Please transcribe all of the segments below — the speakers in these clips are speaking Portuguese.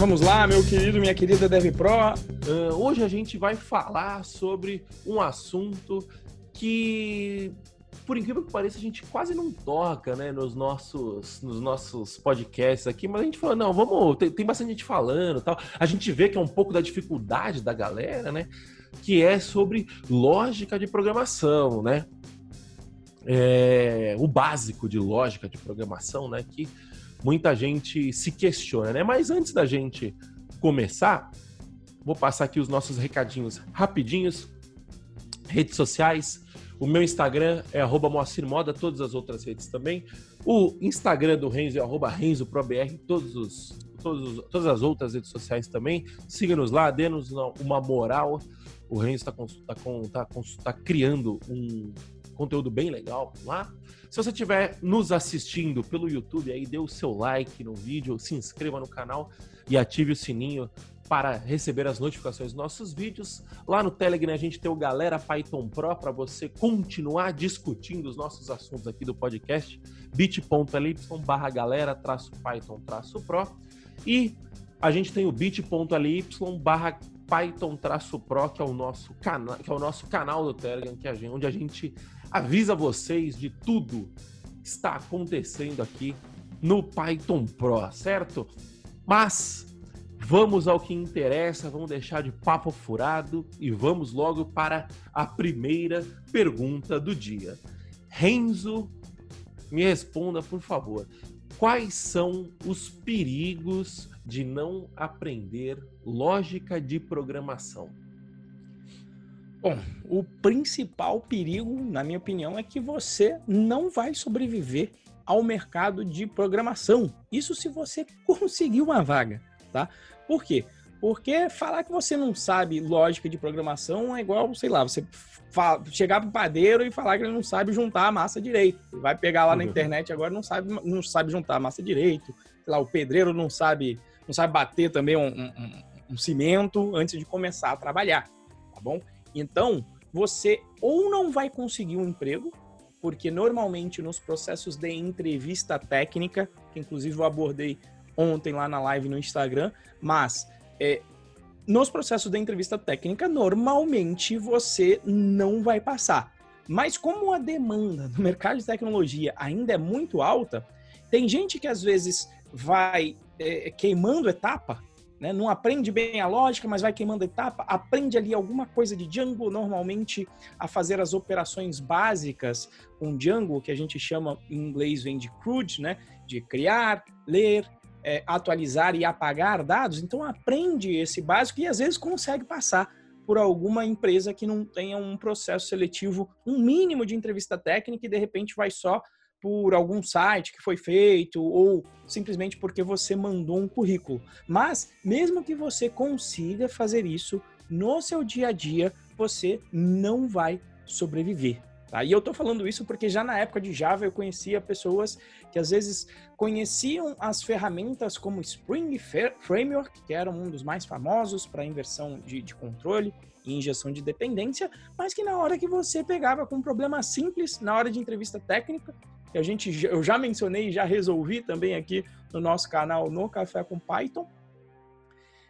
vamos lá, meu querido, minha querida Dev Pro. Uh, hoje a gente vai falar sobre um assunto que, por incrível que pareça, a gente quase não toca, né, nos nossos, nos nossos podcasts aqui, mas a gente falou, não, vamos, tem, tem bastante gente falando tal. A gente vê que é um pouco da dificuldade da galera, né, que é sobre lógica de programação, né? É, o básico de lógica de programação, né, que muita gente se questiona, né? Mas antes da gente começar, vou passar aqui os nossos recadinhos rapidinhos. Redes sociais, o meu Instagram é arroba todas as outras redes também. O Instagram do Renzo é arroba RenzoProBR, todos os, todos os, todas as outras redes sociais também. Siga-nos lá, dê-nos uma moral. O Renzo está tá, tá, tá, tá criando um conteúdo bem legal lá. Se você estiver nos assistindo pelo YouTube, aí dê o seu like no vídeo, se inscreva no canal e ative o sininho para receber as notificações dos nossos vídeos. Lá no Telegram a gente tem o Galera Python Pro para você continuar discutindo os nossos assuntos aqui do podcast, bit.ly barra galera Python Pro. E a gente tem o bit.ly barra Python Pro, que é o nosso canal, que é o nosso canal do Telegram, que onde a gente avisa vocês de tudo que está acontecendo aqui no Python Pro, certo? Mas vamos ao que interessa, vamos deixar de papo furado e vamos logo para a primeira pergunta do dia. Renzo, me responda, por favor. Quais são os perigos de não aprender lógica de programação? Bom, o principal perigo, na minha opinião, é que você não vai sobreviver ao mercado de programação. Isso se você conseguir uma vaga, tá? Por quê? Porque falar que você não sabe lógica de programação é igual, sei lá, você chegar pro padeiro e falar que ele não sabe juntar a massa direito. Vai pegar lá na uhum. internet agora não sabe não sabe juntar a massa direito. Sei lá, o pedreiro não sabe não sabe bater também um, um, um cimento antes de começar a trabalhar, tá bom? Então, você ou não vai conseguir um emprego, porque normalmente nos processos de entrevista técnica, que inclusive eu abordei ontem lá na live no Instagram, mas é, nos processos de entrevista técnica, normalmente você não vai passar. Mas como a demanda no mercado de tecnologia ainda é muito alta, tem gente que às vezes vai é, queimando etapa né? Não aprende bem a lógica, mas vai queimando etapa, aprende ali alguma coisa de Django, normalmente a fazer as operações básicas com Django, que a gente chama em inglês vem de CRUD, né? De criar, ler, é, atualizar e apagar dados. Então aprende esse básico e às vezes consegue passar por alguma empresa que não tenha um processo seletivo, um mínimo de entrevista técnica e de repente vai só por algum site que foi feito ou simplesmente porque você mandou um currículo. Mas mesmo que você consiga fazer isso no seu dia a dia, você não vai sobreviver. Tá? E eu estou falando isso porque já na época de Java eu conhecia pessoas que às vezes conheciam as ferramentas como Spring Framework, que era um dos mais famosos para inversão de, de controle e injeção de dependência, mas que na hora que você pegava com um problema simples, na hora de entrevista técnica, que a gente eu já mencionei e já resolvi também aqui no nosso canal no Café com Python.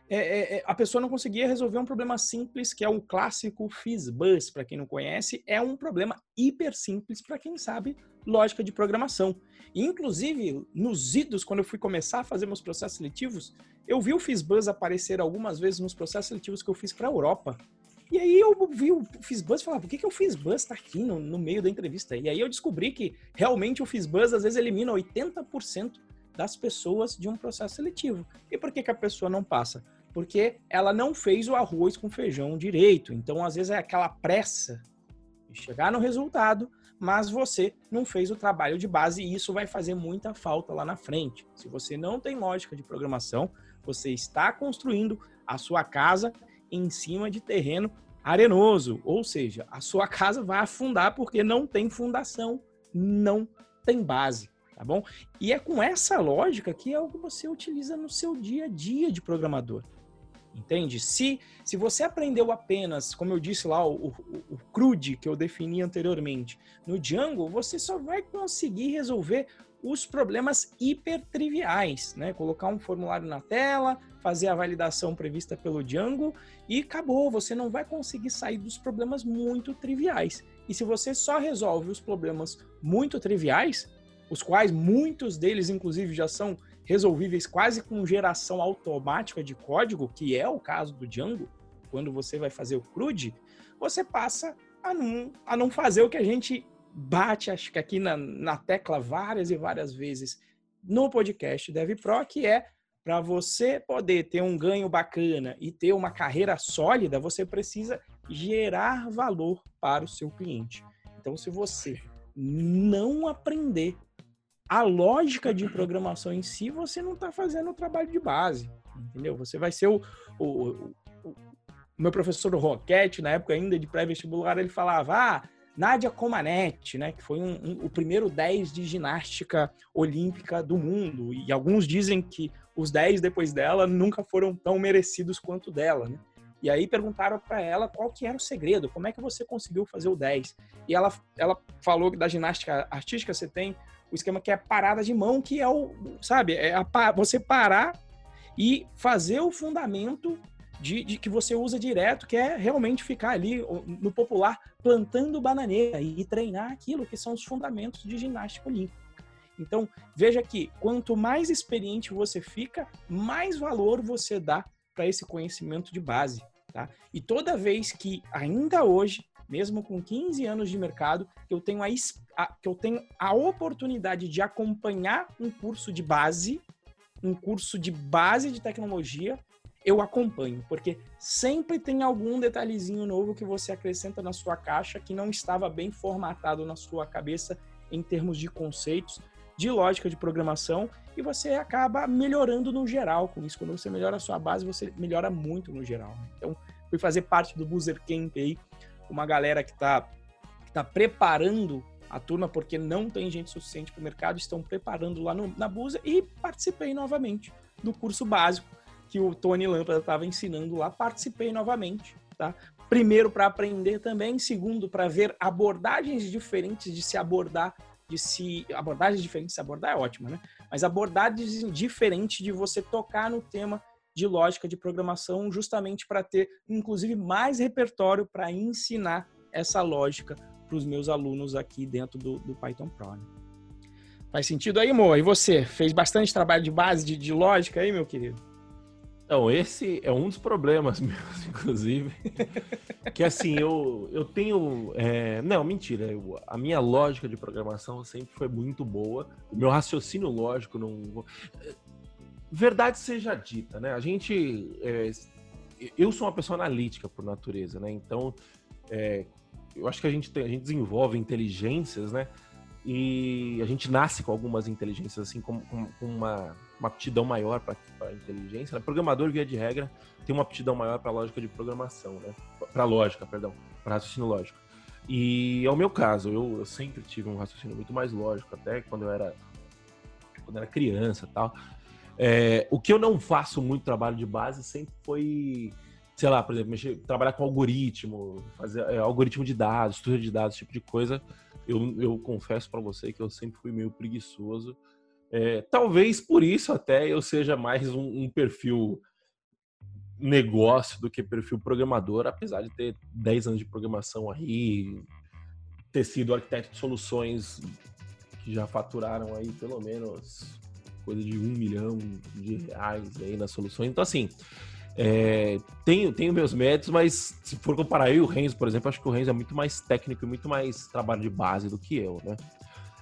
É, é, é, a pessoa não conseguia resolver um problema simples, que é o clássico FizzBuzz, para quem não conhece, é um problema hiper simples para quem sabe lógica de programação. E, inclusive, nos idos, quando eu fui começar a fazer meus processos seletivos, eu vi o FizzBuzz aparecer algumas vezes nos processos seletivos que eu fiz para a Europa. E aí eu vi o Fizzbuzz e falava, por que, que o Fizzbuzz tá aqui no, no meio da entrevista? E aí eu descobri que realmente o Fizzbuzz às vezes elimina 80% das pessoas de um processo seletivo. E por que, que a pessoa não passa? Porque ela não fez o arroz com feijão direito. Então, às vezes, é aquela pressa de chegar no resultado, mas você não fez o trabalho de base e isso vai fazer muita falta lá na frente. Se você não tem lógica de programação, você está construindo a sua casa em cima de terreno arenoso, ou seja, a sua casa vai afundar porque não tem fundação, não tem base, tá bom? E é com essa lógica que é o que você utiliza no seu dia a dia de programador. Entende? Se, se você aprendeu apenas, como eu disse lá, o, o, o CRUD que eu defini anteriormente, no Django, você só vai conseguir resolver os problemas hipertriviais, né? Colocar um formulário na tela, fazer a validação prevista pelo Django e acabou. Você não vai conseguir sair dos problemas muito triviais. E se você só resolve os problemas muito triviais, os quais muitos deles, inclusive, já são resolvíveis quase com geração automática de código, que é o caso do Django, quando você vai fazer o CRUD, você passa a não, a não fazer o que a gente bate, acho que aqui na, na tecla várias e várias vezes no podcast Dev Pro, que é para você poder ter um ganho bacana e ter uma carreira sólida, você precisa gerar valor para o seu cliente. Então, se você não aprender a lógica de programação em si, você não está fazendo o trabalho de base, entendeu? Você vai ser o, o, o, o meu professor Roquete, na época ainda de pré-vestibular, ele falava, ah, Nádia Comaneci, né, que foi um, um, o primeiro 10 de ginástica olímpica do mundo. E alguns dizem que os 10 depois dela nunca foram tão merecidos quanto dela, né? E aí perguntaram para ela qual que era o segredo, como é que você conseguiu fazer o 10. E ela, ela falou que da ginástica artística você tem o esquema que é parada de mão, que é o, sabe, é a, você parar e fazer o fundamento de, de, que você usa direto, que é realmente ficar ali no popular plantando bananeira e treinar aquilo que são os fundamentos de ginástica olímpica. Então, veja que quanto mais experiente você fica, mais valor você dá para esse conhecimento de base. Tá? E toda vez que, ainda hoje, mesmo com 15 anos de mercado, eu tenho a, a, que eu tenho a oportunidade de acompanhar um curso de base, um curso de base de tecnologia, eu acompanho, porque sempre tem algum detalhezinho novo que você acrescenta na sua caixa que não estava bem formatado na sua cabeça em termos de conceitos, de lógica de programação, e você acaba melhorando no geral com isso. Quando você melhora a sua base, você melhora muito no geral. Então, fui fazer parte do Boozer Camp aí, uma galera que está que tá preparando a turma, porque não tem gente suficiente para o mercado, estão preparando lá no, na Boozer e participei novamente do curso básico que o Tony Lâmpada estava ensinando lá, participei novamente, tá? Primeiro para aprender também, segundo para ver abordagens diferentes de se abordar, de se abordagens diferentes de se abordar é ótima, né? Mas abordagens diferentes de você tocar no tema de lógica de programação, justamente para ter, inclusive, mais repertório para ensinar essa lógica para os meus alunos aqui dentro do, do Python Pro. Né? Faz sentido aí, Moa? E você? Fez bastante trabalho de base, de, de lógica aí, meu querido? Então, esse é um dos problemas meus, inclusive. que assim, eu, eu tenho. É... Não, mentira. Eu, a minha lógica de programação sempre foi muito boa. O meu raciocínio lógico não. Verdade seja dita, né? A gente. É... Eu sou uma pessoa analítica por natureza, né? Então, é... eu acho que a gente, tem, a gente desenvolve inteligências, né? E a gente nasce com algumas inteligências, assim, com, com, uma uma aptidão maior para a inteligência. Né? Programador, via de regra, tem uma aptidão maior para lógica de programação, né? Para lógica, perdão, para raciocínio lógico. E é o meu caso, eu, eu, sempre tive um raciocínio muito mais lógico, até quando eu era, quando eu era criança tal. É, o que eu não faço muito trabalho de base sempre foi, sei lá, por exemplo, mexer, trabalhar com algoritmo, fazer é, algoritmo de dados, estudo de dados, esse tipo de coisa. Eu, eu confesso para você que eu sempre fui meio preguiçoso é, talvez por isso até eu seja mais um, um, perfil negócio do que perfil programador, apesar de ter 10 anos de programação aí, ter sido arquiteto de soluções que já faturaram aí pelo menos coisa de um milhão de reais aí nas soluções. Então, assim, é, tenho, tenho meus méritos, mas se for comparar eu e o Renzo, por exemplo, acho que o Renzo é muito mais técnico e muito mais trabalho de base do que eu, né?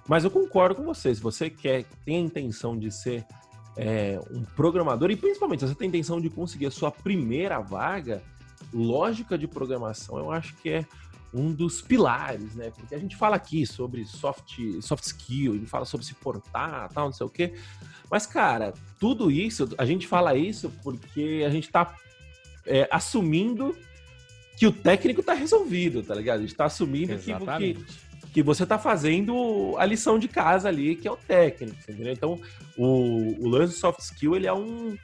Mas eu concordo com você. Se você quer, tem a intenção de ser é, um programador, e principalmente se você tem a intenção de conseguir a sua primeira vaga, lógica de programação eu acho que é um dos pilares, né? Porque a gente fala aqui sobre soft, soft skill, a gente fala sobre se portar, tal, não sei o quê. Mas, cara, tudo isso, a gente fala isso porque a gente tá é, assumindo que o técnico tá resolvido, tá ligado? A gente tá assumindo que, que, que você está fazendo a lição de casa ali, que é o técnico, entendeu? Então, o, o lance soft skill, ele é um,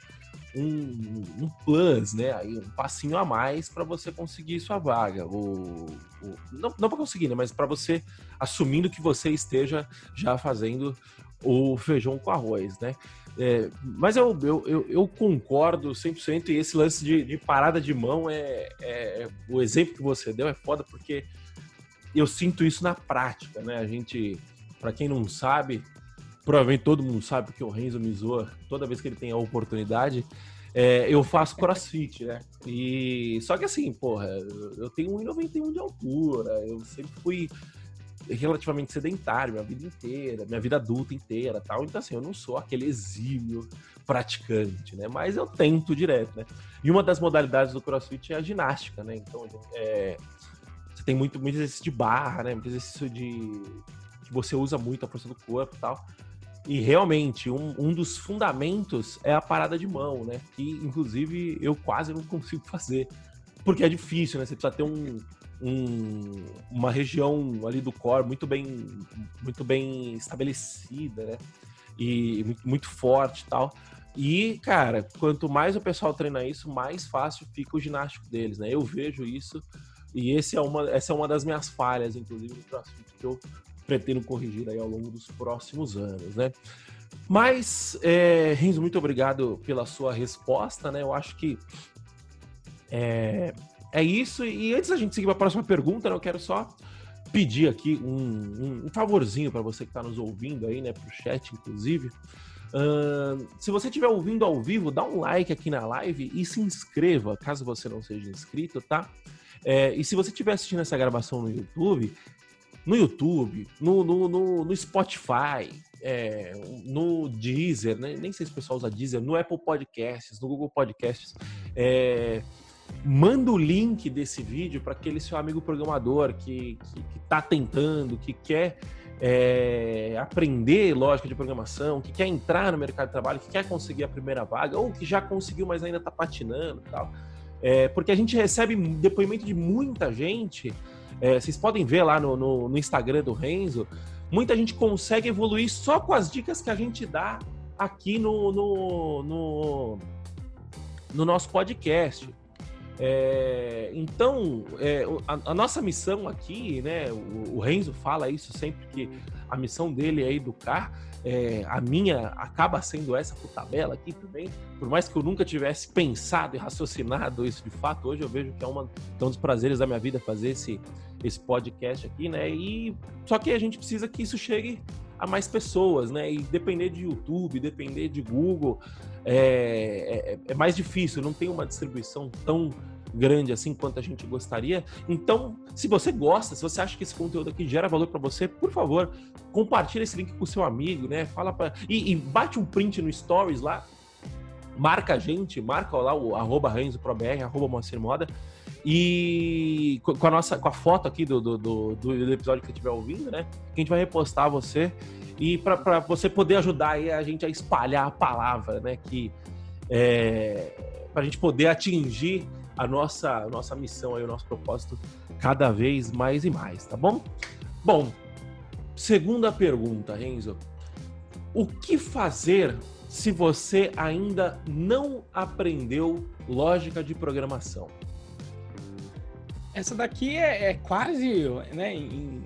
um, um plus, né? Aí, um passinho a mais para você conseguir sua vaga. O, o não não para conseguir, né? Mas para você, assumindo que você esteja já fazendo o feijão com arroz, né? É, mas eu, eu, eu, eu, concordo 100% e esse lance de, de parada de mão é, é, o exemplo que você deu é foda porque eu sinto isso na prática, né? A gente, para quem não sabe, provavelmente todo mundo sabe que o Renzo me zoa toda vez que ele tem a oportunidade. É, eu faço crossfit, né? E só que assim, porra, eu tenho 1,91 de altura, eu sempre fui relativamente sedentário minha vida inteira, minha vida adulta inteira, tal. Então assim, eu não sou aquele exímio praticante, né? Mas eu tento direto, né? E uma das modalidades do CrossFit é a ginástica, né? Então é, você tem muito, muito exercício de barra, né? Muito exercício de que você usa muito a força do corpo, tal. E realmente, um, um dos fundamentos é a parada de mão, né? Que, inclusive, eu quase não consigo fazer. Porque é difícil, né? Você precisa ter um, um, uma região ali do core muito bem, muito bem estabelecida, né? E muito, muito forte e tal. E, cara, quanto mais o pessoal treina isso, mais fácil fica o ginástico deles, né? Eu vejo isso e esse é uma, essa é uma das minhas falhas, inclusive, no CrossFit, que eu pretendo corrigir aí ao longo dos próximos anos, né? Mas, é, Renzo, muito obrigado pela sua resposta, né? Eu acho que é, é isso. E antes da gente seguir para a próxima pergunta, né, eu quero só pedir aqui um, um, um favorzinho para você que está nos ouvindo aí, né, para o chat, inclusive. Uh, se você estiver ouvindo ao vivo, dá um like aqui na live e se inscreva, caso você não seja inscrito, tá? É, e se você estiver assistindo essa gravação no YouTube, no YouTube, no, no, no, no Spotify, é, no Deezer, né? nem sei se o pessoal usa Deezer, no Apple Podcasts, no Google Podcasts, é, manda o link desse vídeo para aquele seu amigo programador que está tentando, que quer é, aprender lógica de programação, que quer entrar no mercado de trabalho, que quer conseguir a primeira vaga, ou que já conseguiu, mas ainda está patinando e tal. É, porque a gente recebe depoimento de muita gente. É, vocês podem ver lá no, no, no, Instagram do Renzo, muita gente consegue evoluir só com as dicas que a gente dá aqui no, no, no, no nosso podcast. É, então, é, a, a, nossa missão aqui, né? O, o, Renzo fala isso sempre que a missão dele é educar. É, a minha acaba sendo essa por tabela aqui também. Por mais que eu nunca tivesse pensado e raciocinado isso de fato, hoje eu vejo que é, uma, é um dos prazeres da minha vida fazer esse, esse podcast aqui, né? E só que a gente precisa que isso chegue a mais pessoas, né? E depender de YouTube, depender de Google, é, é, é, mais difícil, não tem uma distribuição tão grande assim quanto a gente gostaria. Então, se você gosta, se você acha que esse conteúdo aqui gera valor para você, por favor, compartilhe esse link com seu amigo, né? Fala para e, e, bate um print no Stories lá, marca a gente, marca lá o arroba RenzoProBR, arroba Moacir Moda, e com a nossa com a foto aqui do, do, do, do episódio que estiver ouvindo, né? Que a gente vai repostar você e para você poder ajudar a gente a espalhar a palavra, né? Que é, para a gente poder atingir a nossa, a nossa missão aí, o nosso propósito cada vez mais e mais, tá bom? Bom, segunda pergunta, Renzo. O que fazer se você ainda não aprendeu lógica de programação? Essa daqui é, é quase, né, em,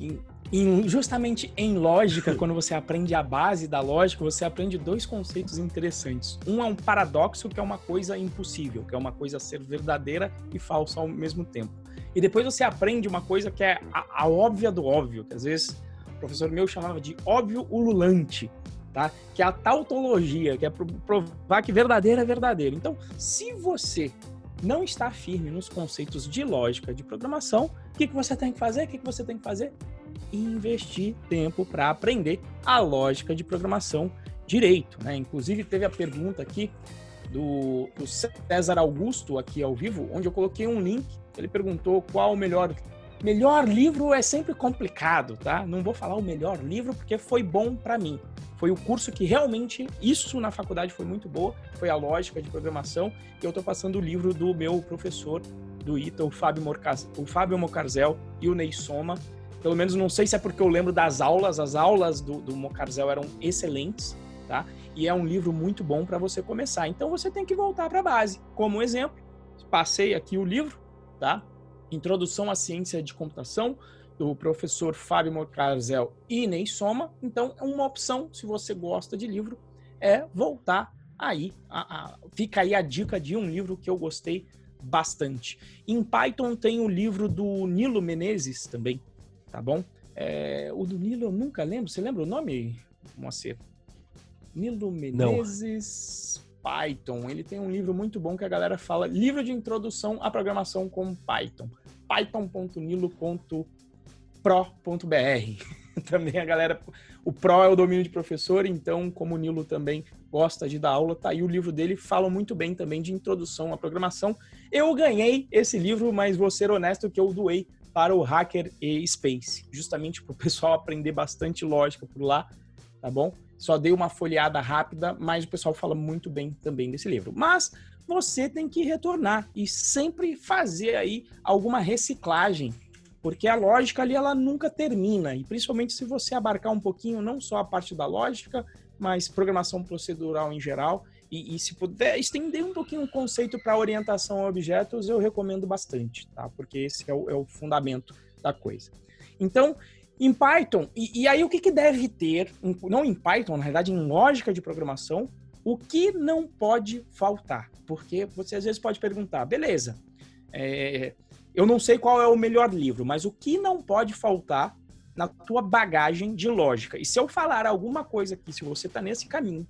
em, em, justamente em lógica, quando você aprende a base da lógica, você aprende dois conceitos interessantes. Um é um paradoxo, que é uma coisa impossível, que é uma coisa ser verdadeira e falsa ao mesmo tempo. E depois você aprende uma coisa que é a, a óbvia do óbvio, que às vezes o professor meu chamava de óbvio ululante, tá? Que é a tautologia, que é provar que verdadeiro é verdadeiro. Então, se você não está firme nos conceitos de lógica de programação, o que, que você tem que fazer? O que, que você tem que fazer? Investir tempo para aprender a lógica de programação direito. Né? Inclusive, teve a pergunta aqui do, do César Augusto, aqui ao vivo, onde eu coloquei um link. Ele perguntou qual o melhor Melhor livro é sempre complicado, tá? Não vou falar o melhor livro porque foi bom para mim. Foi o curso que realmente, isso na faculdade foi muito boa, foi a lógica de programação. E eu estou passando o livro do meu professor do ITA, o Fábio, Morcaz, o Fábio Mocarzel e o Ney Soma. Pelo menos não sei se é porque eu lembro das aulas, as aulas do, do Mocarzel eram excelentes, tá? E é um livro muito bom para você começar. Então você tem que voltar para a base. Como exemplo, passei aqui o livro, tá? Introdução à Ciência de Computação, do professor Fábio Mocarzel e Ney Soma. Então, é uma opção, se você gosta de livro, é voltar aí. A, a, fica aí a dica de um livro que eu gostei bastante. Em Python tem o livro do Nilo Menezes também, tá bom? É, o do Nilo eu nunca lembro. Você lembra o nome, Moacir? Nilo Menezes Não. Python. Ele tem um livro muito bom que a galera fala, livro de introdução à programação com Python. python.nilo.pro.br. também a galera, o Pro é o domínio de professor, então como o Nilo também gosta de dar aula, tá aí o livro dele, fala muito bem também de introdução à programação. Eu ganhei esse livro, mas vou ser honesto que eu doei para o Hacker e Space, justamente para o pessoal aprender bastante lógica por lá, tá bom? Só dei uma folheada rápida, mas o pessoal fala muito bem também desse livro. Mas você tem que retornar e sempre fazer aí alguma reciclagem, porque a lógica ali ela nunca termina, e principalmente se você abarcar um pouquinho não só a parte da lógica, mas programação procedural em geral, e, e, se puder estender um pouquinho o conceito para orientação a objetos, eu recomendo bastante, tá? Porque esse é o, é o fundamento da coisa. Então, em Python, e, e aí o que, que deve ter, não em Python, na verdade, em lógica de programação, o que não pode faltar? Porque você às vezes pode perguntar, beleza, é, eu não sei qual é o melhor livro, mas o que não pode faltar na tua bagagem de lógica? E se eu falar alguma coisa aqui, se você está nesse caminho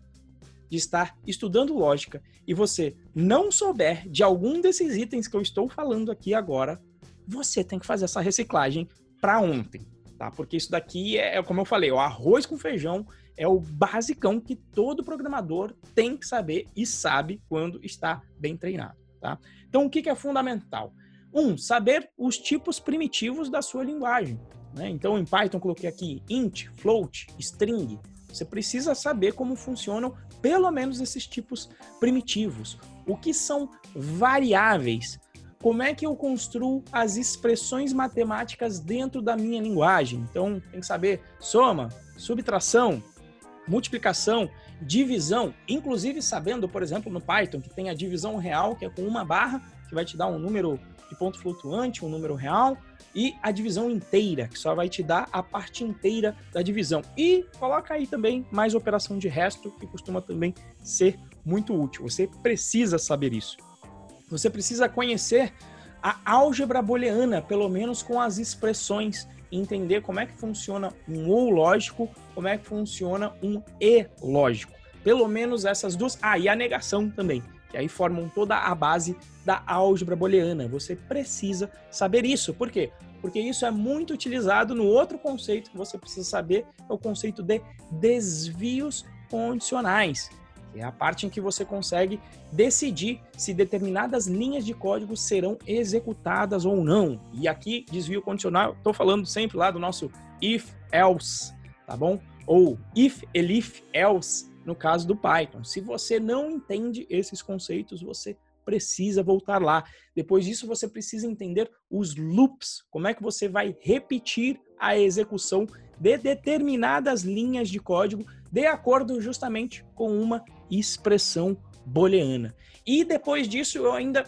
de estar estudando lógica e você não souber de algum desses itens que eu estou falando aqui agora, você tem que fazer essa reciclagem para ontem tá? Porque isso daqui é, é, como eu falei, o arroz com feijão é o basicão que todo programador tem que saber e sabe quando está bem treinado, tá? Então, o que, é fundamental? Um, saber os tipos primitivos da sua linguagem. Né? Então, em Python, coloquei aqui int, float, string. Você precisa saber como funcionam pelo menos esses tipos primitivos. O que são variáveis? como é que eu construo as expressões matemáticas dentro da minha linguagem. Então, tem que saber soma, subtração, multiplicação, divisão, inclusive sabendo, por exemplo, no Python, que tem a divisão real, que é com uma barra, que vai te dar um número de ponto flutuante, um número real, e a divisão inteira, que só vai te dar a parte inteira da divisão. E coloca aí também mais operação de resto, que costuma também ser muito útil. Você precisa saber isso. Você precisa conhecer a álgebra booleana, pelo menos com as expressões, entender como é que funciona um ou lógico, como é que funciona um e lógico. Pelo menos essas duas. Ah, e a negação também, que aí formam toda a base da álgebra booleana. Você precisa saber isso. Por quê? Porque isso é muito utilizado no outro conceito que você precisa saber, é o conceito de desvios condicionais é a parte em que você consegue decidir se determinadas linhas de código serão executadas ou não. E aqui, desvio condicional, estou falando sempre lá do nosso if else, tá bom? Ou if, elif, else, no caso do Python. Se você não entende esses conceitos, você precisa voltar lá. Depois disso, você precisa entender os loops, como é que você vai repetir a execução de determinadas linhas de código de acordo justamente com uma expressão booleana. E depois disso eu ainda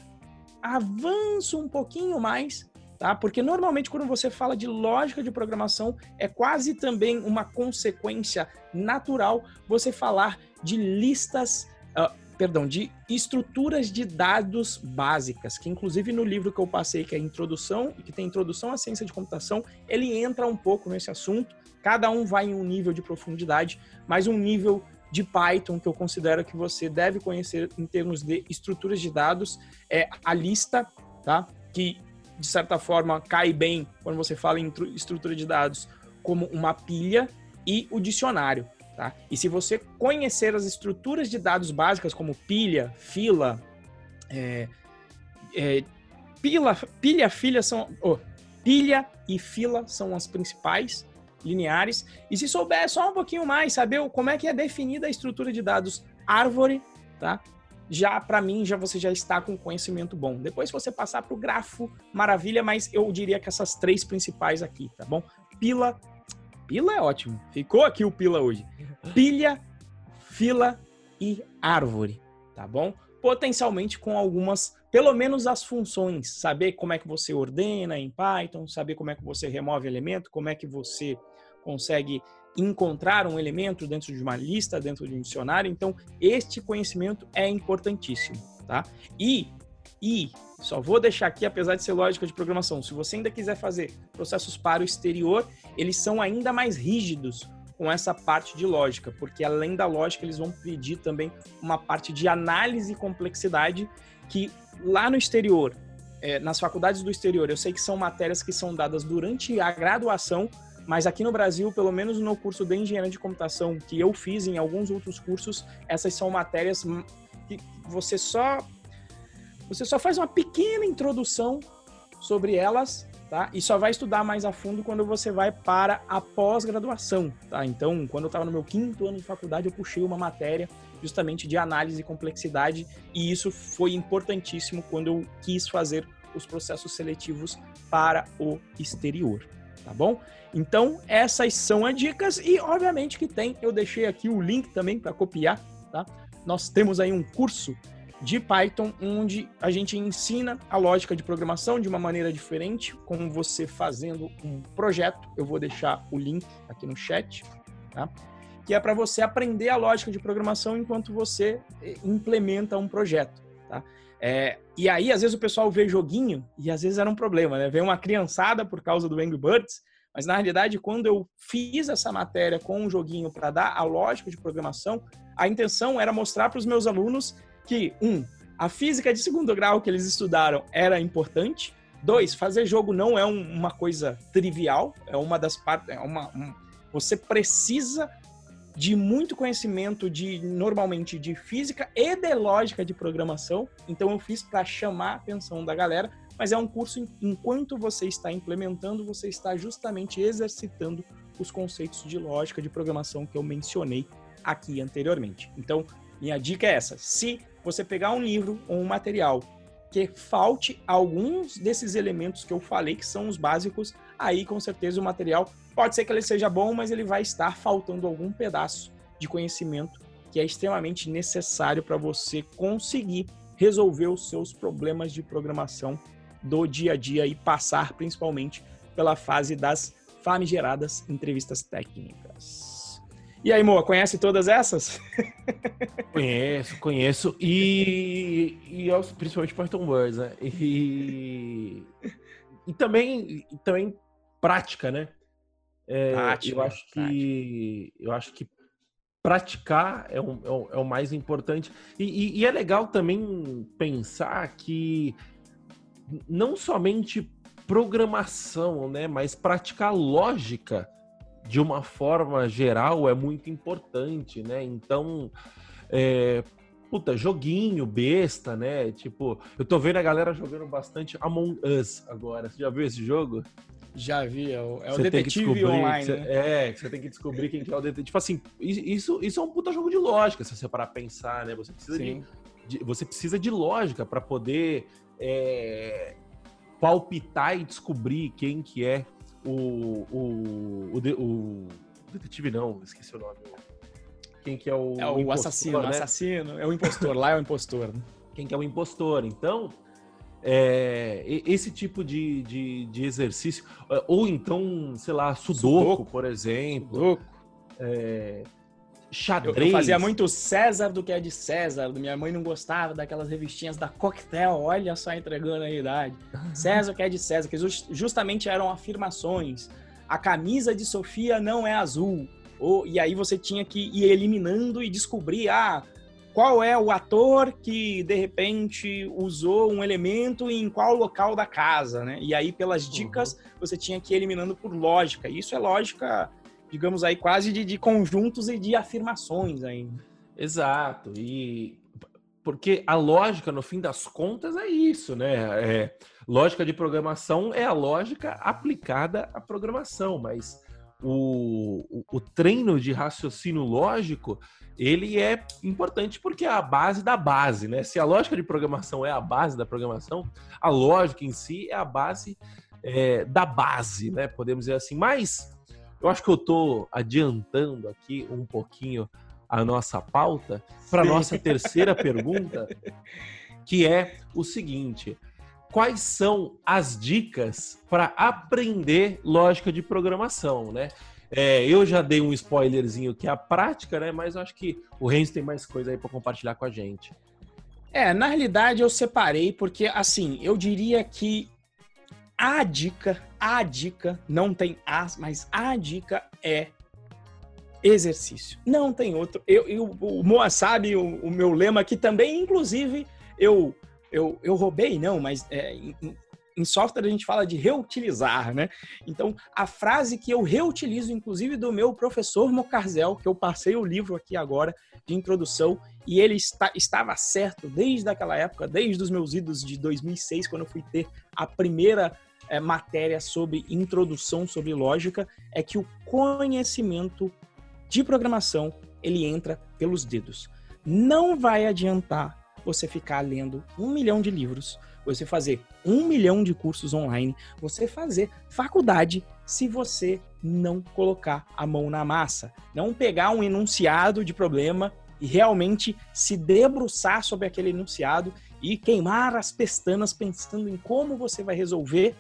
avanço um pouquinho mais, tá? Porque normalmente quando você fala de lógica de programação é quase também uma consequência natural você falar de listas, uh, perdão, de estruturas de dados básicas, que inclusive no livro que eu passei, que é a introdução, que tem introdução à ciência de computação, ele entra um pouco nesse assunto. Cada um vai em um nível de profundidade, mas um nível de Python que eu considero que você deve conhecer em termos de estruturas de dados é a lista, tá? Que de certa forma cai bem quando você fala em estrutura de dados como uma pilha e o dicionário, tá? E se você conhecer as estruturas de dados básicas como pilha, fila, é, é, pilha, pilha, filha são, oh, pilha e fila são as principais lineares. E se souber só um pouquinho mais, saber como é que é definida a estrutura de dados árvore, tá? Já para mim já você já está com conhecimento bom. Depois você passar para o grafo, maravilha, mas eu diria que essas três principais aqui, tá bom? Pila, pila é ótimo. Ficou aqui o pila hoje. Pilha, fila e árvore, tá bom? potencialmente com algumas, pelo menos as funções, saber como é que você ordena em Python, saber como é que você remove elemento, como é que você consegue encontrar um elemento dentro de uma lista, dentro de um dicionário. Então, este conhecimento é importantíssimo, tá? E e só vou deixar aqui, apesar de ser lógica de programação, se você ainda quiser fazer processos para o exterior, eles são ainda mais rígidos com essa parte de lógica, porque além da lógica, eles vão pedir também uma parte de análise e complexidade que lá no exterior, é, nas faculdades do exterior, eu sei que são matérias que são dadas durante a graduação, mas aqui no Brasil, pelo menos no curso de engenharia de computação que eu fiz em alguns outros cursos, essas são matérias que você só você só faz uma pequena introdução sobre elas tá? E só vai estudar mais a fundo quando você vai para a pós-graduação, tá? Então, quando eu estava no meu quinto ano de faculdade, eu puxei uma matéria justamente de análise e complexidade, e isso foi importantíssimo quando eu quis fazer os processos seletivos para o exterior, tá bom? Então, essas são as dicas e obviamente que tem, eu deixei aqui o link também para copiar, tá? Nós temos aí um curso de Python, onde a gente ensina a lógica de programação de uma maneira diferente, como você fazendo um projeto. Eu vou deixar o link aqui no chat, tá? Que é para você aprender a lógica de programação enquanto você eh, implementa um projeto, tá? É, e aí, às vezes, o pessoal vê joguinho e às vezes era um problema, né? Vem uma criançada por causa do Angry Birds, mas na realidade, quando eu fiz essa matéria com um joguinho para dar a lógica de programação, a intenção era mostrar para os meus alunos que, um, a física de segundo grau que eles estudaram era importante. Dois, fazer jogo não é um, uma coisa trivial, é uma das partes. É uma, um, você precisa de muito conhecimento de normalmente de física e de lógica de programação. Então eu fiz para chamar a atenção da galera, mas é um curso enquanto você está implementando, você está justamente exercitando os conceitos de lógica de programação que eu mencionei aqui anteriormente. Então, minha dica é essa: se você pegar um livro ou um material que falte alguns desses elementos que eu falei, que são os básicos, aí com certeza o material pode ser que ele seja bom, mas ele vai estar faltando algum pedaço de conhecimento que é extremamente necessário para você conseguir resolver os seus problemas de programação do dia a dia e passar principalmente pela fase das famigeradas entrevistas técnicas. E aí, Moa, conhece todas essas? Conheço, conheço. E, e principalmente Python Words, né? E, e também, e também prática, né? É, prática, eu acho que eu acho que praticar é, um, é, um, é o mais importante. E, e, e é legal também pensar que não somente programação, né? Mas praticar lógica de uma forma geral, é muito importante, né? Então, é, puta, joguinho, besta, né? Tipo, eu tô vendo a galera jogando bastante Among Us agora. Você já viu esse jogo? Já vi, é o, é o detetive online. Né? É, que você tem que descobrir quem que é o detetive. Tipo assim, isso, isso é um puta jogo de lógica, se você parar pra pensar, né? Você precisa, de, de, você precisa de lógica para poder é, palpitar e descobrir quem que é o, o, o, de, o, detetive não, esqueci o nome. Quem que é o É o, impostor, assassino, né? assassino, é o impostor, lá é o impostor. Né? Quem que é o impostor. Então, é, esse tipo de, de, de, exercício, ou então, sei lá, sudoku, sudoku. por exemplo. Sudoku. É, xadrez. Eu, eu, fazia muito César do que é de César. Minha mãe não gostava daquelas revistinhas da Coquetel, olha só entregando a idade. César que é de César, que justamente eram afirmações. A camisa de Sofia não é azul. Ou, e aí você tinha que ir eliminando e descobrir, ah, qual é o ator que de repente usou um elemento em qual local da casa, né? E aí pelas dicas uhum. você tinha que ir eliminando por lógica. Isso é lógica digamos aí, quase de, de conjuntos e de afirmações ainda. Exato. E porque a lógica, no fim das contas, é isso, né? É, lógica de programação é a lógica aplicada à programação, mas o, o, o, treino de raciocínio lógico ele é importante porque é a base da base, né? Se a lógica de programação é a base da programação, a lógica em si é a base é, da base, né? Podemos dizer assim. Mas eu acho que eu estou adiantando aqui um pouquinho a nossa pauta para nossa terceira pergunta, que é o seguinte: quais são as dicas para aprender lógica de programação, né? É, eu já dei um spoilerzinho que é a prática, né? Mas acho que o Renzo tem mais coisa aí para compartilhar com a gente. É, na realidade eu separei porque, assim, eu diria que a dica, a dica, não tem as, mas a dica é exercício. Não tem outro. Eu, eu o Moa sabe o, o, meu lema que também, inclusive, eu eu, eu roubei, não, mas é, em, em software a gente fala de reutilizar, né? Então, a frase que eu reutilizo, inclusive do meu professor Mocarzel, que eu passei o livro aqui agora de introdução, e ele está, estava certo desde aquela época, desde os meus idos de 2006, quando eu fui ter a primeira é, matéria sobre introdução sobre lógica, é que o conhecimento de programação ele entra pelos dedos. Não vai adiantar você ficar lendo um milhão de livros, você fazer um milhão de cursos online, você fazer faculdade se você não colocar a mão na massa, não pegar um enunciado de problema e realmente se debruçar sobre aquele enunciado e queimar as pestanas pensando em como você vai resolver.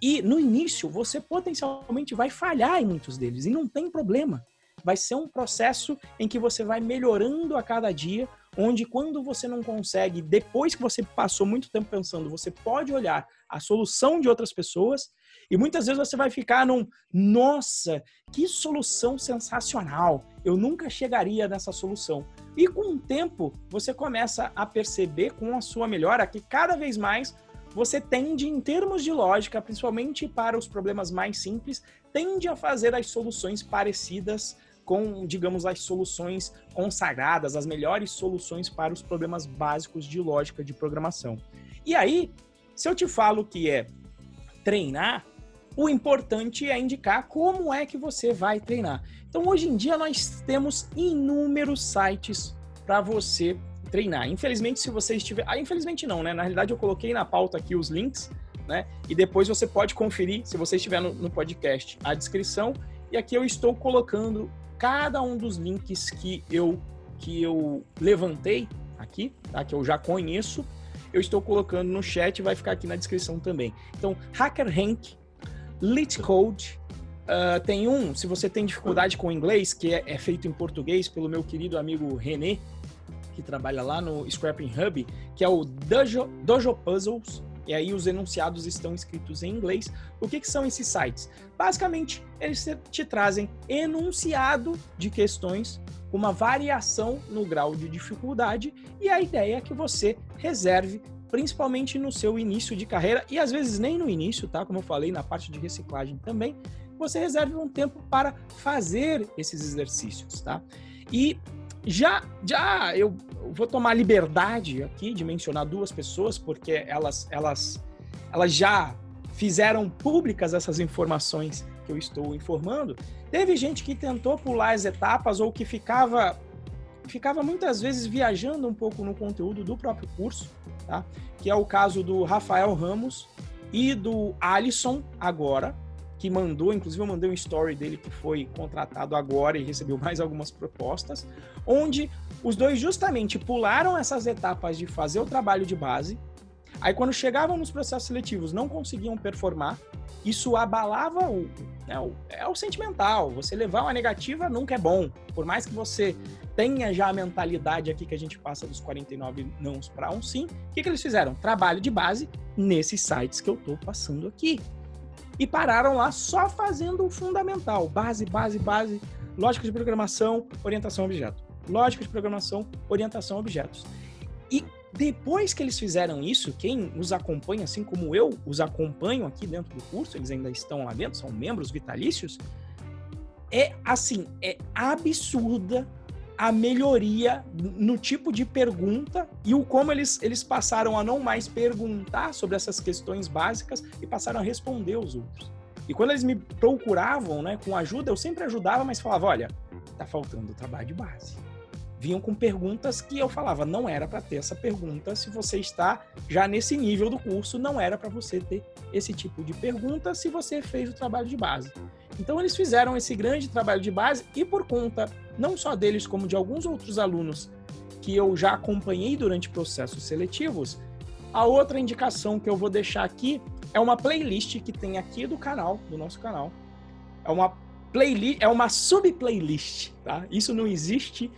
E no início você potencialmente vai falhar em muitos deles e não tem problema. Vai ser um processo em que você vai melhorando a cada dia, onde quando você não consegue, depois que você passou muito tempo pensando, você pode olhar a solução de outras pessoas e muitas vezes você vai ficar num, nossa, que solução sensacional. Eu nunca chegaria nessa solução. E com o tempo, você começa a perceber com a sua melhora que cada vez mais você tende, em termos de lógica, principalmente para os problemas mais simples, tende a fazer as soluções parecidas com, digamos, as soluções consagradas, as melhores soluções para os problemas básicos de lógica de programação. E aí, se eu te falo que é treinar, o importante é indicar como é que você vai treinar. Então, hoje em dia, nós temos inúmeros sites para você treinar. Infelizmente, se você estiver. Ah, infelizmente não, né? Na realidade, eu coloquei na pauta aqui os links, né? E depois você pode conferir, se você estiver no, no podcast, a descrição. E aqui eu estou colocando cada um dos links que eu que eu levantei aqui, tá? Que eu já conheço, eu estou colocando no chat, vai ficar aqui na descrição também. Então, Hacker Hank Lit Code. Uh, tem um, se você tem dificuldade com inglês, que é, é, feito em português pelo meu querido amigo René, que trabalha lá no Scrapping Hub, que é o Dojo, Dojo Puzzles. E aí os enunciados estão escritos em inglês. O que, que são esses sites? Basicamente, eles te trazem enunciado de questões uma variação no grau de dificuldade e a ideia é que você reserve principalmente no seu início de carreira e às vezes nem no início, tá? Como eu falei na parte de reciclagem também, você reserve um tempo para fazer esses exercícios, tá? E já, já eu vou tomar liberdade aqui de mencionar duas pessoas porque elas, elas, elas já fizeram públicas essas informações que eu estou informando. Teve gente que tentou pular as etapas ou que ficava ficava muitas vezes viajando um pouco no conteúdo do próprio curso, tá? Que é o caso do Rafael Ramos e do Alisson agora, que mandou, inclusive eu mandei um story dele que foi contratado agora e recebeu mais algumas propostas, onde os dois justamente pularam essas etapas de fazer o trabalho de base. Aí quando chegavam nos processos seletivos não conseguiam performar, isso abalava o, né, o, é o sentimental. Você levar uma negativa nunca é bom. Por mais que você tenha já a mentalidade aqui que a gente passa dos 49 nãos para um sim, o que, que eles fizeram? Trabalho de base nesses sites que eu estou passando aqui. E pararam lá só fazendo o fundamental: base, base, base, lógica de programação, orientação a objeto. Lógica de programação, orientação a objetos. E depois que eles fizeram isso, quem os acompanha, assim como eu os acompanho aqui dentro do curso, eles ainda estão lá dentro, são membros vitalícios, é assim, é absurda a melhoria no tipo de pergunta e o como eles, eles passaram a não mais perguntar sobre essas questões básicas e passaram a responder os outros. E quando eles me procuravam, né, com ajuda, eu sempre ajudava, mas falava, olha, tá faltando trabalho de base. Vinham com perguntas que eu falava, não era para ter essa pergunta. Se você está já nesse nível do curso, não era para você ter esse tipo de pergunta se você fez o trabalho de base. Então eles fizeram esse grande trabalho de base e por conta não só deles como de alguns outros alunos que eu já acompanhei durante processos seletivos, a outra indicação que eu vou deixar aqui é uma playlist que tem aqui do canal, do nosso canal. É uma playlist, é uma sub-playlist, tá? Isso não existe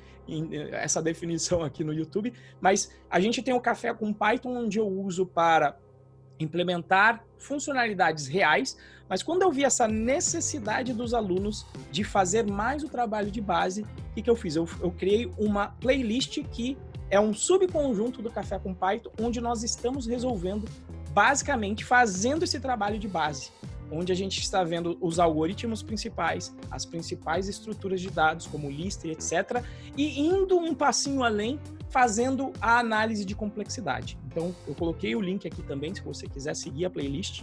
essa definição aqui no YouTube, mas a gente tem o Café com Python, onde eu uso para implementar funcionalidades reais, mas quando eu vi essa necessidade dos alunos de fazer mais o trabalho de base, o que, que eu fiz? Eu, eu criei uma playlist que é um subconjunto do Café com Python, onde nós estamos resolvendo, basicamente, fazendo esse trabalho de base onde a gente está vendo os algoritmos principais, as principais estruturas de dados, como lista e etc., e indo um passinho além, fazendo a análise de complexidade. Então, eu coloquei o link aqui também, se você quiser seguir a playlist.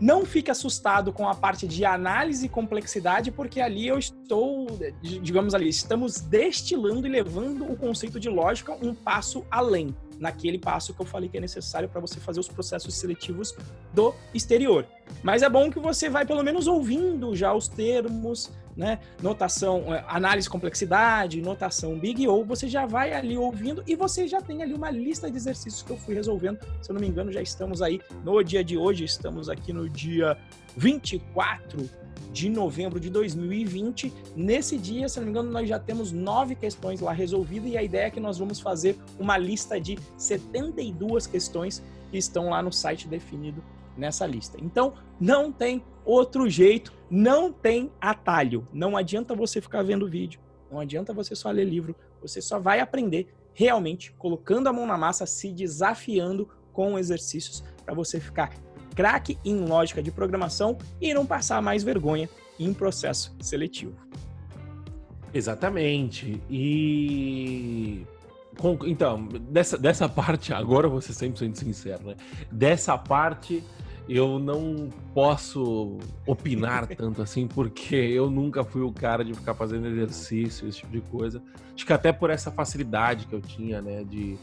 Não fique assustado com a parte de análise e complexidade, porque ali eu estou, digamos ali, estamos destilando e levando o conceito de lógica um passo além naquele passo que eu falei que é necessário para você fazer os processos seletivos do exterior. Mas é bom que você vai pelo menos ouvindo já os termos, né? Notação, é, análise complexidade, notação big ou você já vai ali ouvindo e você já tem ali uma lista de exercícios que eu fui resolvendo. Se eu não me engano, já estamos aí no dia de hoje, estamos aqui no dia 24 de novembro de 2020. Nesse dia, se não me engano, nós já temos nove questões lá resolvidas e a ideia é que nós vamos fazer uma lista de 72 questões que estão lá no site definido nessa lista. Então, não tem outro jeito, não tem atalho. Não adianta você ficar vendo vídeo, não adianta você só ler livro, você só vai aprender realmente colocando a mão na massa, se desafiando com exercícios para você ficar craque em lógica de programação e não passar mais vergonha em processo seletivo. Exatamente. E então, dessa, dessa parte, agora vou ser 100% sincero, né? Dessa parte eu não posso opinar tanto assim, porque eu nunca fui o cara de ficar fazendo exercício, esse tipo de coisa. Acho que até por essa facilidade que eu tinha, né? De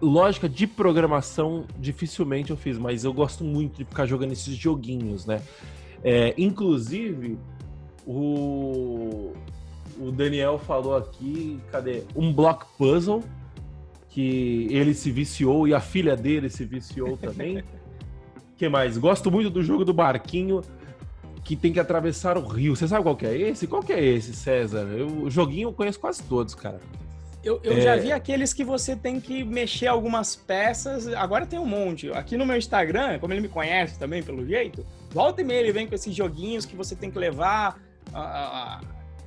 lógica de programação dificilmente eu fiz, mas eu gosto muito de ficar jogando esses joguinhos, né? É, inclusive, o, o Daniel falou aqui, cadê? Um block puzzle, que ele se viciou e a filha dele se viciou também. que mais? Gosto muito do jogo do barquinho que tem que atravessar o rio. Você sabe qual que é esse? Qual que é esse, César? Eu, o joguinho eu conheço quase todos, cara. Eu, eu é... já vi aqueles que você tem que mexer algumas peças. Agora tem um monte. Aqui no meu Instagram, como ele me conhece também, pelo jeito, volta e meia ele vem com esses joguinhos que você tem que levar.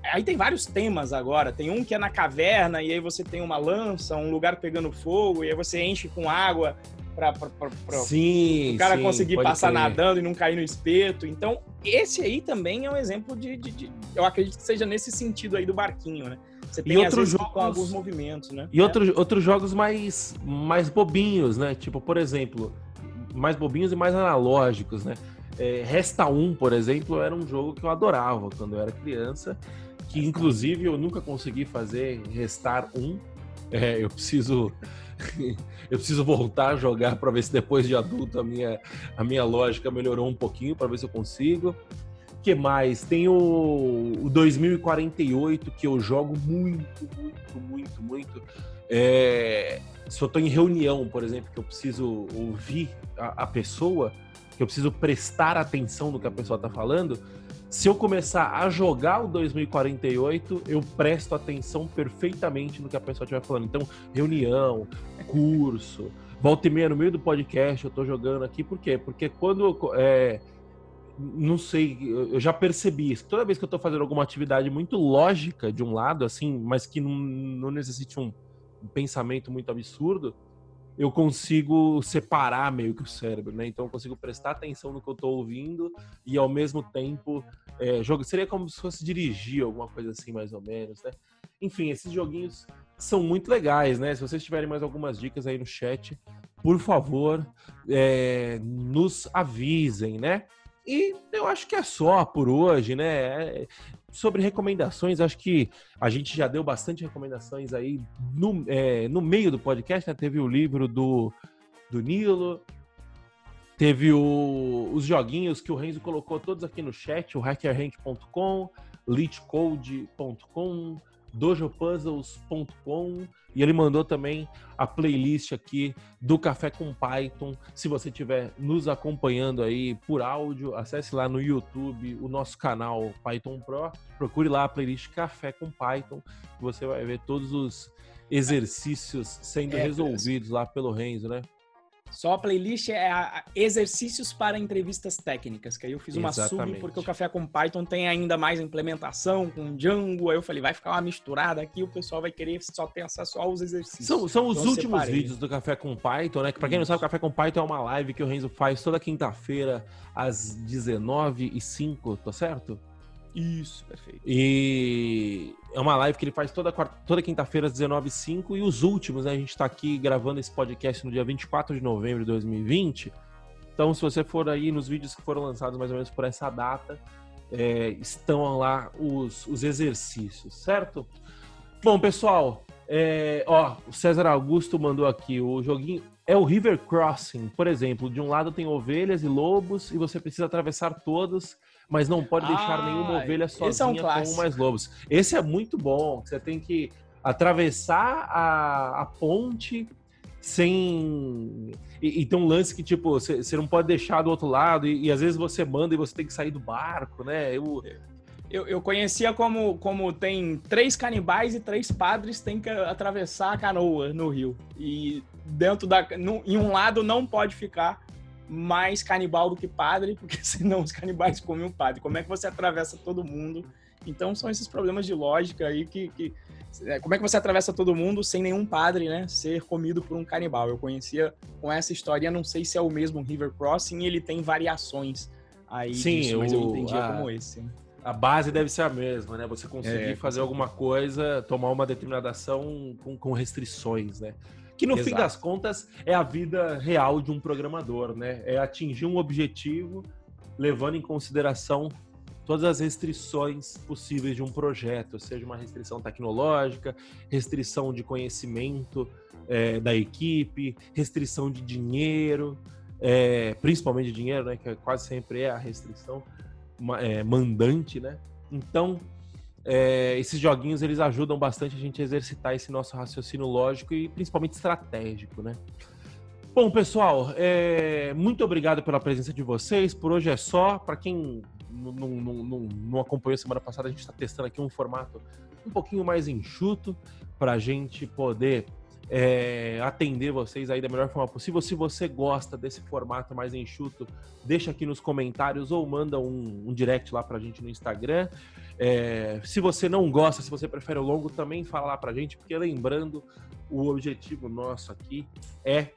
Aí tem vários temas agora. Tem um que é na caverna, e aí você tem uma lança, um lugar pegando fogo, e aí você enche com água para o cara sim, conseguir passar crer. nadando e não cair no espeto. Então, esse aí também é um exemplo de, de, de, Eu acredito que seja nesse sentido aí do barquinho, né? Você tem, e outros jogos com alguns movimentos, né? E é. outros, outros jogos mais, mais bobinhos, né? Tipo, por exemplo, mais bobinhos e mais analógicos, né? É, Resta 1, por exemplo, era um jogo que eu adorava quando eu era criança, que inclusive eu nunca consegui fazer Restar 1. É, eu preciso eu preciso voltar a jogar para ver se depois de adulto a minha, a minha lógica melhorou um pouquinho, para ver se eu consigo que mais? Tem o, o 2048, que eu jogo muito, muito, muito, muito. É, se eu estou em reunião, por exemplo, que eu preciso ouvir a, a, pessoa, que eu preciso prestar atenção no que a pessoa está falando, se eu começar a jogar o 2048, eu presto atenção perfeitamente no que a pessoa estiver falando. Então, reunião, curso, volta e meia no meio do podcast, eu estou jogando aqui, por quê? Porque quando. É, não sei, eu já percebi isso. Toda vez que eu estou fazendo alguma atividade muito lógica de um lado, assim, mas que não, não necessite um pensamento muito absurdo, eu consigo separar meio que o cérebro, né? Então eu consigo prestar atenção no que eu estou ouvindo e ao mesmo tempo é, jogo seria como se fosse dirigir alguma coisa assim mais ou menos, né? Enfim, esses joguinhos são muito legais, né? Se vocês tiverem mais algumas dicas aí no chat, por favor, é, nos avisem, né? E eu acho que é só por hoje, né? Sobre recomendações, acho que a gente já deu bastante recomendações aí no, é, no meio do podcast, né? Teve o livro do, do Nilo, teve o, os joguinhos que o Renzo colocou todos aqui no chat, o hackerrank.com, leechcode.com, dojopuzzles.com e ele mandou também a playlist aqui do Café com Python. Se você estiver nos acompanhando aí por áudio, acesse lá no YouTube o nosso canal Python Pro, procure lá a playlist Café com Python, que você vai ver todos os exercícios sendo é, resolvidos lá pelo Renzo, né? Só a playlist é a exercícios para entrevistas técnicas, que aí eu fiz uma Exatamente. sub porque o Café com Python tem ainda mais implementação com Django, aí eu falei, vai ficar uma misturada aqui, o pessoal vai querer só ter acesso aos exercícios. São, são os então, últimos vídeos do Café com Python, né? Que pra quem não sabe, o Café com Python é uma live que o Renzo faz toda quinta-feira às 19h05, tô certo? Isso, perfeito. E é uma live que ele faz toda, toda quinta-feira às 19h05 e os últimos, né? A gente está aqui gravando esse podcast no dia 24 de novembro de 2020. Então, se você for aí nos vídeos que foram lançados mais ou menos por essa data, é, estão lá os, os exercícios, certo? Bom, pessoal, é, ó, o César Augusto mandou aqui o joguinho. É o River Crossing, por exemplo. De um lado tem ovelhas e lobos e você precisa atravessar todos mas não pode deixar ah, nenhuma ovelha sozinha é um com mais lobos. Esse é muito bom. Você tem que atravessar a, a ponte sem. E, e, tem um lance que, tipo, você não pode deixar do outro lado, e, e, às vezes você manda e você tem que sair do barco, né? Eu, eu, eu conhecia como, como tem três canibais e três padres tem que atravessar a canoa no rio. E dentro da. No, em um lado não pode ficar mais canibal do que padre, porque senão os canibais comem o padre. Como é que você atravessa todo mundo? Então são esses problemas de lógica aí que, que é, como é que você atravessa todo mundo sem nenhum padre, né, ser comido por um canibal? Eu conhecia com essa história, não sei se é o mesmo River Crossing, ele tem variações aí Sim, disso, mas eu entendi a, como esse. Né? A base deve ser a mesma, né? Você conseguir é, fazer alguma coisa, tomar uma determinada ação com, com restrições, né? Que no Exato. fim das contas é a vida real de um programador, né? É atingir um objetivo levando em consideração todas as restrições possíveis de um projeto, seja uma restrição tecnológica, restrição de conhecimento é, da equipe, restrição de dinheiro, é, principalmente de dinheiro, né? Que quase sempre é a restrição é, mandante, né? Então, é, esses joguinhos eles ajudam bastante a gente a exercitar esse nosso raciocínio lógico e principalmente estratégico, né? Bom, pessoal, é, muito obrigado pela presença de vocês. Por hoje é só. Para quem não, acompanhou semana passada, a gente está testando aqui um formato um pouquinho mais enxuto para a gente poder é, atender vocês aí da melhor forma possível. Se você gosta desse formato mais enxuto, deixa aqui nos comentários ou manda um, um direct lá para a gente no Instagram. É, se você não gosta, se você prefere o longo, também fala lá pra gente, porque lembrando, o objetivo nosso aqui é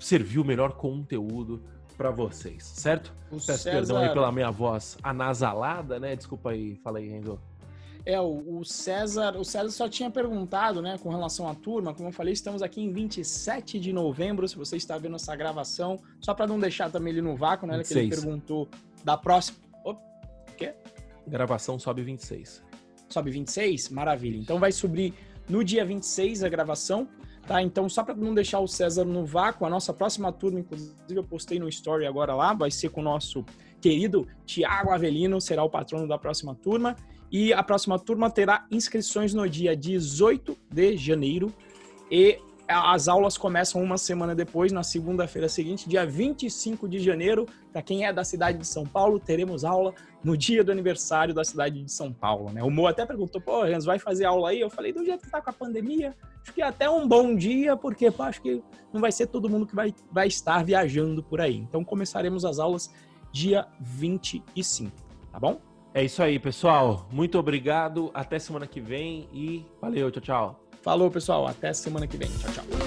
servir o melhor conteúdo para vocês, certo? O Peço César... perdão aí pela minha voz anasalada, né? Desculpa aí, fala aí, Rendo. É, o, César, o César só tinha perguntado, né, com relação à turma, como eu falei, estamos aqui em 27 de novembro, se você está vendo essa gravação, só para não deixar também ele no vácuo, né, 26. que ele perguntou da próxima... Gravação sobe 26. Sobe 26? Maravilha. Então vai subir no dia 26 a gravação, tá? Então só para não deixar o César no vácuo, a nossa próxima turma, inclusive eu postei no story agora lá, vai ser com o nosso querido Tiago Avelino, será o patrono da próxima turma. E a próxima turma terá inscrições no dia 18 de janeiro e as aulas começam uma semana depois, na segunda-feira seguinte, dia 25 de janeiro. Para quem é da cidade de São Paulo, teremos aula no dia do aniversário da cidade de São Paulo. Né? O Mo até perguntou: pô, Renzo, vai fazer aula aí? Eu falei: do jeito que tá com a pandemia, acho que é até um bom dia, porque pô, acho que não vai ser todo mundo que vai, vai estar viajando por aí. Então começaremos as aulas dia 25, tá bom? É isso aí, pessoal. Muito obrigado. Até semana que vem e valeu, tchau, tchau. Falou, pessoal. Até semana que vem. Tchau, tchau.